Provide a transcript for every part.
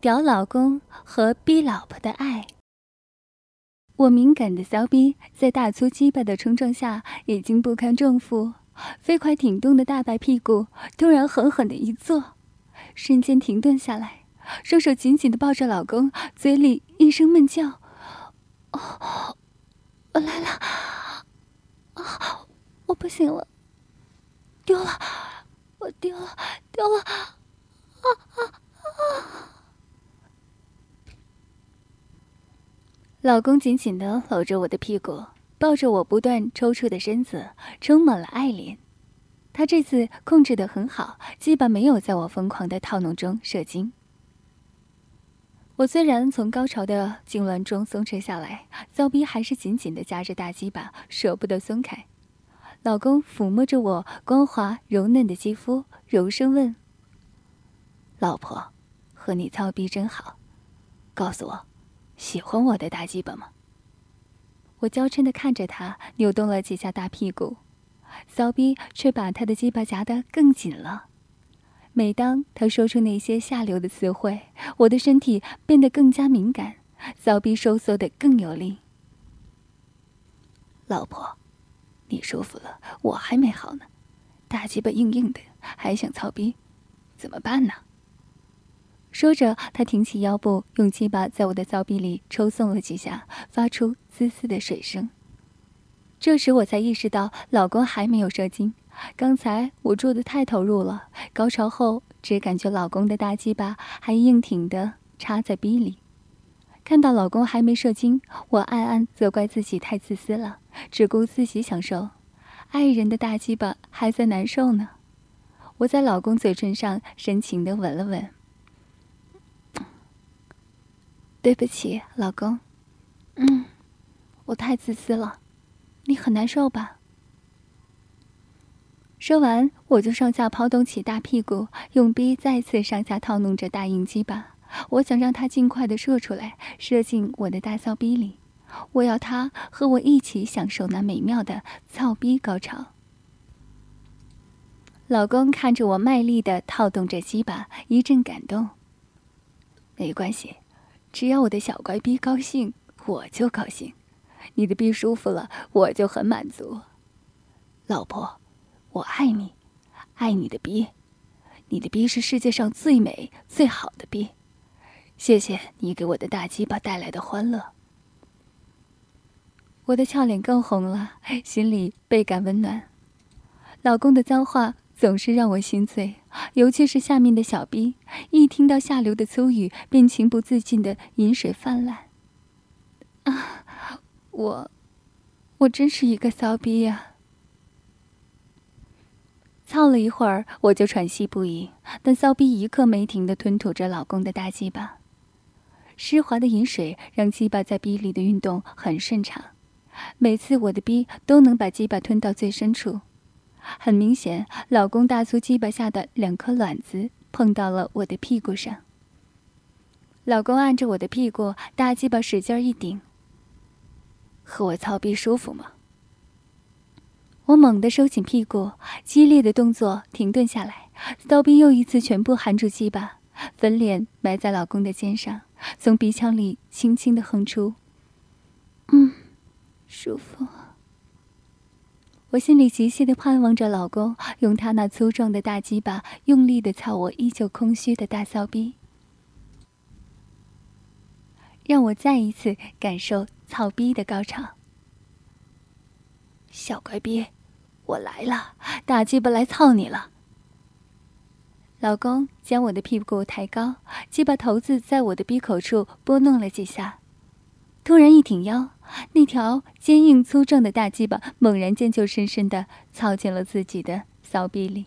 屌老公和逼老婆的爱。我敏感的骚逼在大粗鸡巴的冲撞下已经不堪重负，飞快挺动的大白屁股突然狠狠的一坐，瞬间停顿下来，双手紧紧的抱着老公，嘴里一声闷叫：“哦，我来了，啊，我不行了，丢了，我丢了，丢了，啊啊。老公紧紧地搂着我的屁股，抱着我不断抽搐的身子，充满了爱怜。他这次控制得很好，基本没有在我疯狂的套弄中射精。我虽然从高潮的痉挛中松弛下来，骚逼还是紧紧地夹着大鸡巴，舍不得松开。老公抚摸着我光滑柔嫩的肌肤，柔声问：“老婆，和你操逼真好，告诉我。”喜欢我的大鸡巴吗？我娇嗔的看着他，扭动了几下大屁股，骚逼却把他的鸡巴夹得更紧了。每当他说出那些下流的词汇，我的身体变得更加敏感，骚逼收缩的更有力。老婆，你舒服了，我还没好呢，大鸡巴硬硬的，还想操逼，怎么办呢？说着，他挺起腰部，用鸡巴在我的骚逼里抽送了几下，发出滋滋的水声。这时我才意识到，老公还没有射精。刚才我做的太投入了，高潮后只感觉老公的大鸡巴还硬挺的插在逼里。看到老公还没射精，我暗暗责怪自己太自私了，只顾自己享受，爱人的大鸡巴还在难受呢。我在老公嘴唇上深情的吻了吻。对不起，老公。嗯，我太自私了，你很难受吧？说完，我就上下抛动起大屁股，用逼再次上下套弄着大硬鸡巴。我想让他尽快的射出来，射进我的大骚逼里。我要他和我一起享受那美妙的操逼高潮。老公看着我卖力的套动着鸡巴，一阵感动。没关系。只要我的小乖逼高兴，我就高兴；你的逼舒服了，我就很满足。老婆，我爱你，爱你的逼，你的逼是世界上最美最好的逼。谢谢你给我的大鸡巴带来的欢乐。我的俏脸更红了，心里倍感温暖。老公的脏话。总是让我心醉，尤其是下面的小逼，一听到下流的粗语，便情不自禁的饮水泛滥。啊，我，我真是一个骚逼呀！操了一会儿，我就喘息不已，但骚逼一刻没停的吞吐着老公的大鸡巴，湿滑的饮水让鸡巴在逼里的运动很顺畅，每次我的逼都能把鸡巴吞到最深处。很明显，老公大粗鸡巴下的两颗卵子碰到了我的屁股上。老公按着我的屁股，大鸡巴使劲一顶。和我操逼舒服吗？我猛地收紧屁股，激烈的动作停顿下来，骚逼又一次全部含住鸡巴，粉脸埋在老公的肩上，从鼻腔里轻轻的哼出：“嗯，舒服。”我心里急切的盼望着老公用他那粗壮的大鸡巴用力的操我依旧空虚的大骚逼，让我再一次感受操逼的高潮。小乖逼，我来了，大鸡巴来操你了。老公将我的屁股抬高，鸡巴头子在我的逼口处拨弄了几下，突然一挺腰。那条坚硬粗壮的大鸡巴猛然间就深深的操进了自己的骚逼里。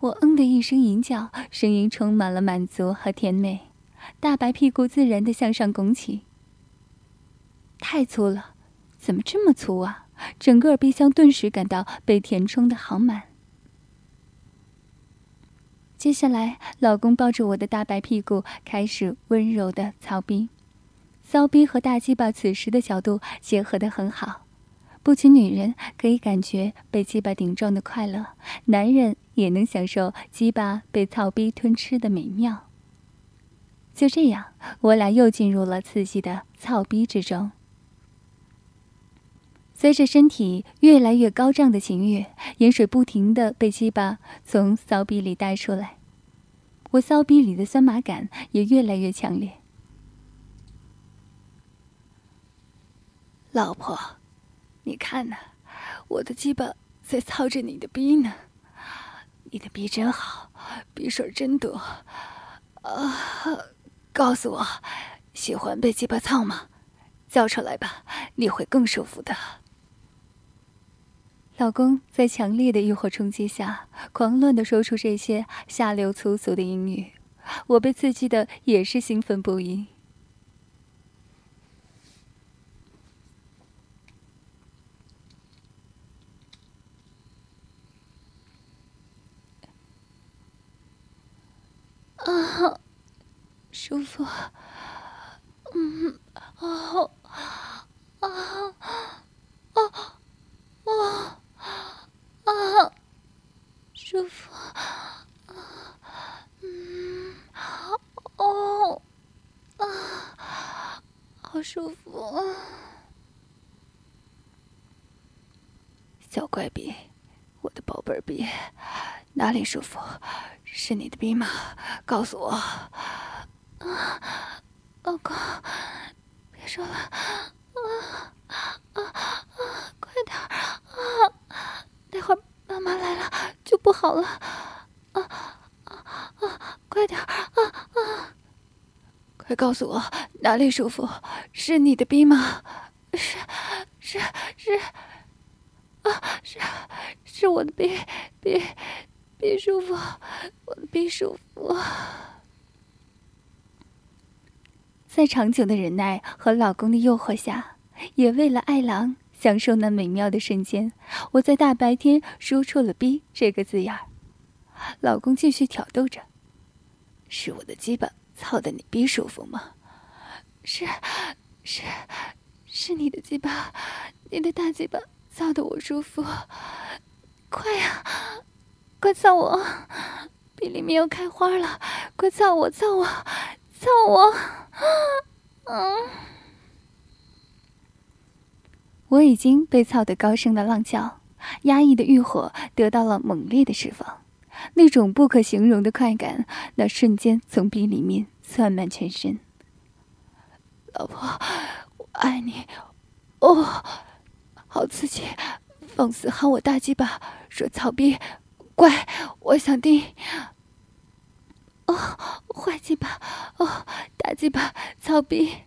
我嗯的一声吟叫，声音充满了满足和甜美，大白屁股自然的向上拱起。太粗了，怎么这么粗啊？整个鼻腔顿时感到被填充的好满。接下来，老公抱着我的大白屁股，开始温柔的操逼。骚逼和大鸡巴此时的角度结合得很好，不仅女人可以感觉被鸡巴顶撞的快乐，男人也能享受鸡巴被操逼吞吃的美妙。就这样，我俩又进入了刺激的操逼之中。随着身体越来越高涨的情欲，盐水不停的被鸡巴从骚逼里带出来，我骚逼里的酸麻感也越来越强烈。老婆，你看呢，我的鸡巴在操着你的逼呢，你的逼真好，逼水真多，啊，告诉我，喜欢被鸡巴操吗？叫出来吧，你会更舒服的。老公在强烈的欲火冲击下，狂乱的说出这些下流粗俗的英语，我被刺激的也是兴奋不已。啊，舒服，嗯，啊，啊，啊，啊。啊，舒服，嗯，哦，啊，好舒服，小怪逼，我的宝贝儿逼，哪里舒服？是你的逼吗？告诉我，啊，老公，别说了，啊，啊，啊，快点，啊。待会儿妈妈来了就不好了，啊啊啊！快点啊啊！快告诉我哪里舒服？是你的逼吗？是是是啊是是我的逼逼逼舒服，我的逼舒服。在长久的忍耐和老公的诱惑下，也为了爱郎。享受那美妙的瞬间，我在大白天说出了“逼”这个字眼儿。老公继续挑逗着：“是我的鸡巴操的你逼舒服吗？是，是，是你的鸡巴，你的大鸡巴操的我舒服。快呀，快操我！逼里面要开花了，快操我，操我，操我！嗯。”我已经被操得高声的浪叫，压抑的欲火得到了猛烈的释放，那种不可形容的快感，那瞬间从鼻里面窜满全身。老婆，我爱你，哦，好刺激，放肆喊我大鸡巴，说操逼，乖，我想听。哦，坏鸡巴，哦，大鸡巴，操逼，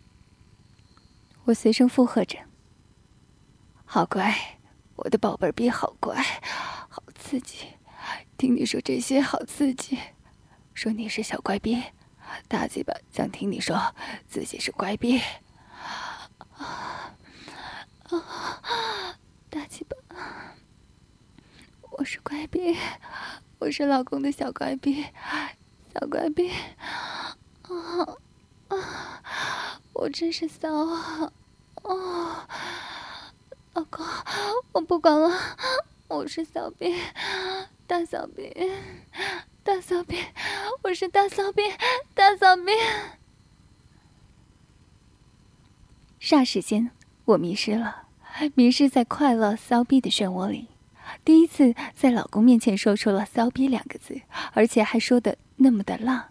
我随声附和着。好乖，我的宝贝儿逼好乖，好刺激！听你说这些好刺激，说你是小乖逼，大鸡巴想听你说自己是乖逼。啊啊！大鸡巴，我是乖逼，我是老公的小乖逼，小乖逼。啊啊！我真是骚啊！哦。老公，我不管了，我是小兵，大小兵，大小兵，我是大小兵，大小兵。霎时间，我迷失了，迷失在快乐骚逼的漩涡里。第一次在老公面前说出了“骚逼”两个字，而且还说的那么的浪。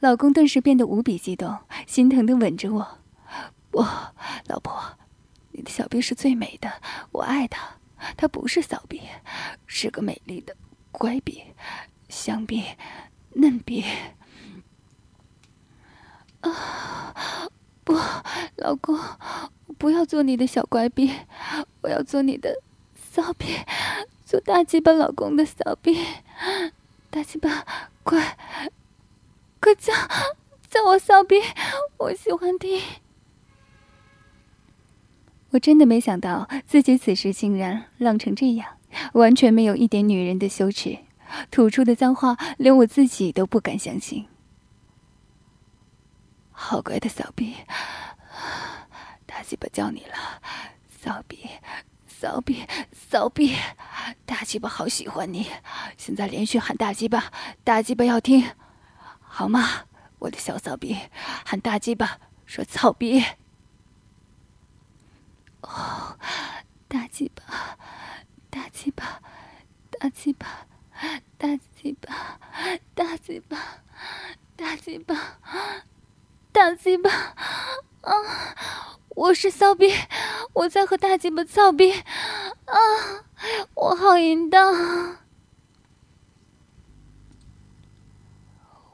老公顿时变得无比激动，心疼的吻着我：“我，老婆。”你的小臂是最美的，我爱它。它不是骚臂，是个美丽的乖臂，香臂，嫩臂。啊，不，老公，不要做你的小乖臂，我要做你的骚逼，做大鸡巴老公的骚逼。大鸡巴，快，快叫，叫我骚逼，我喜欢听。我真的没想到自己此时竟然浪成这样，完全没有一点女人的羞耻，吐出的脏话连我自己都不敢相信。好乖的骚逼，大鸡巴叫你了，骚逼，骚逼，骚逼，大鸡巴好喜欢你，现在连续喊大鸡巴，大鸡巴要听，好吗？我的小骚逼，喊大鸡巴，说操逼。哦，大鸡巴，大鸡巴，大鸡巴，大鸡巴，大鸡巴，大鸡巴，大鸡巴，啊！我是骚逼，我在和大鸡巴操逼，啊！我好淫荡。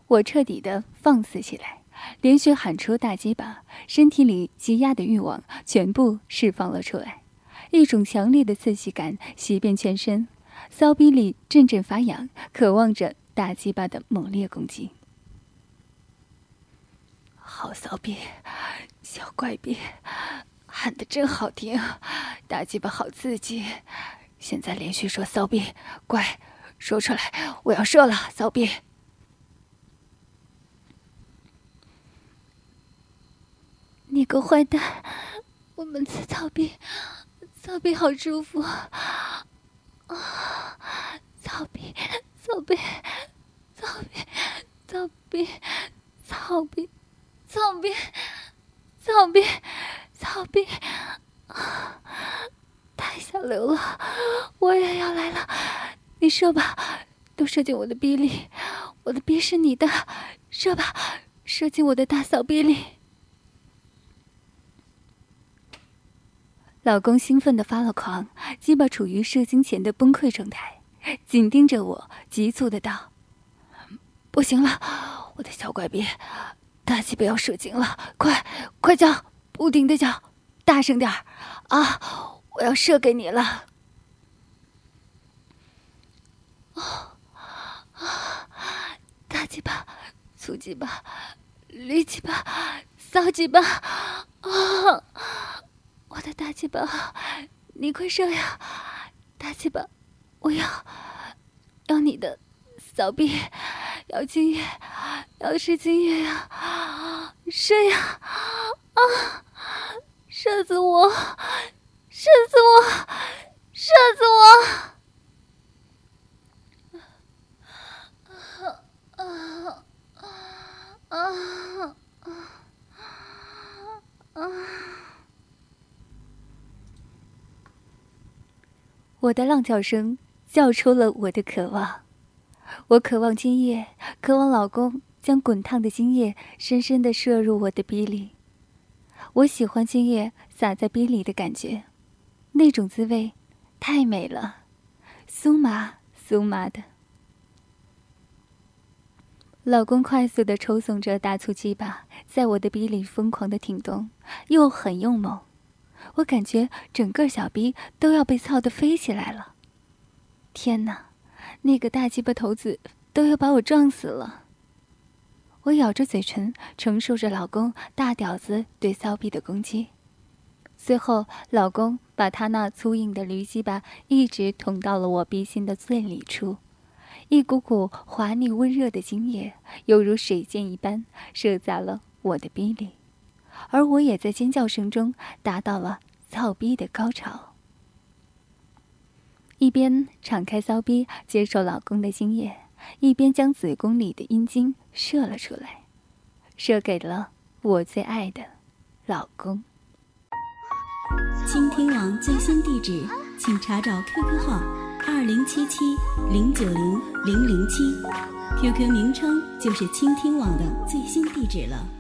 我彻底的放肆起来，连续喊出大鸡巴，身体里积压的欲望全部释放了出来，一种强烈的刺激感袭遍全身，骚逼里阵阵发痒，渴望着大鸡巴的猛烈攻击。好骚逼，小怪逼，喊的真好听，大鸡巴好刺激，现在连续说骚逼，乖，说出来，我要射了，骚逼。你个坏蛋！我们在操逼，操逼好舒服啊！操逼，操逼，操逼，操逼，操逼，操逼，操逼，操逼！太下流了！我也要来了！你射吧，都射进我的逼里！我的逼是你的，射吧，射进我的大骚逼里！老公兴奋的发了狂，鸡巴处于射精前的崩溃状态，紧盯着我，急促的道：“不行了，我的小怪逼，大鸡巴要射精了，快快叫，不停的叫，大声点儿啊！我要射给你了！啊啊！大鸡巴，粗鸡巴，绿鸡巴，骚鸡巴啊！”我的大鸡巴，你快射呀！大鸡巴，我要，要你的扫臂，要精液，要是精液呀！射呀！啊！射死我！射死我！射死我！我的浪叫声叫出了我的渴望，我渴望今夜，渴望老公将滚烫的精液深深的射入我的鼻里。我喜欢精液洒在鼻里的感觉，那种滋味太美了，酥麻酥麻的。老公快速的抽耸着大粗鸡巴，在我的鼻里疯狂的挺动，又狠又猛。我感觉整个小鼻都要被操得飞起来了！天哪，那个大鸡巴头子都要把我撞死了！我咬着嘴唇，承受着老公大屌子对骚逼的攻击。最后，老公把他那粗硬的驴鸡巴一直捅到了我鼻心的最里处，一股股滑腻温热的精液犹如水箭一般射在了我的逼里。而我也在尖叫声中达到了操逼的高潮，一边敞开骚逼接受老公的精液，一边将子宫里的阴茎射了出来，射给了我最爱的老公。倾听网最新地址，请查找 QQ 号二零七七零九零零零七，QQ 名称就是倾听网的最新地址了。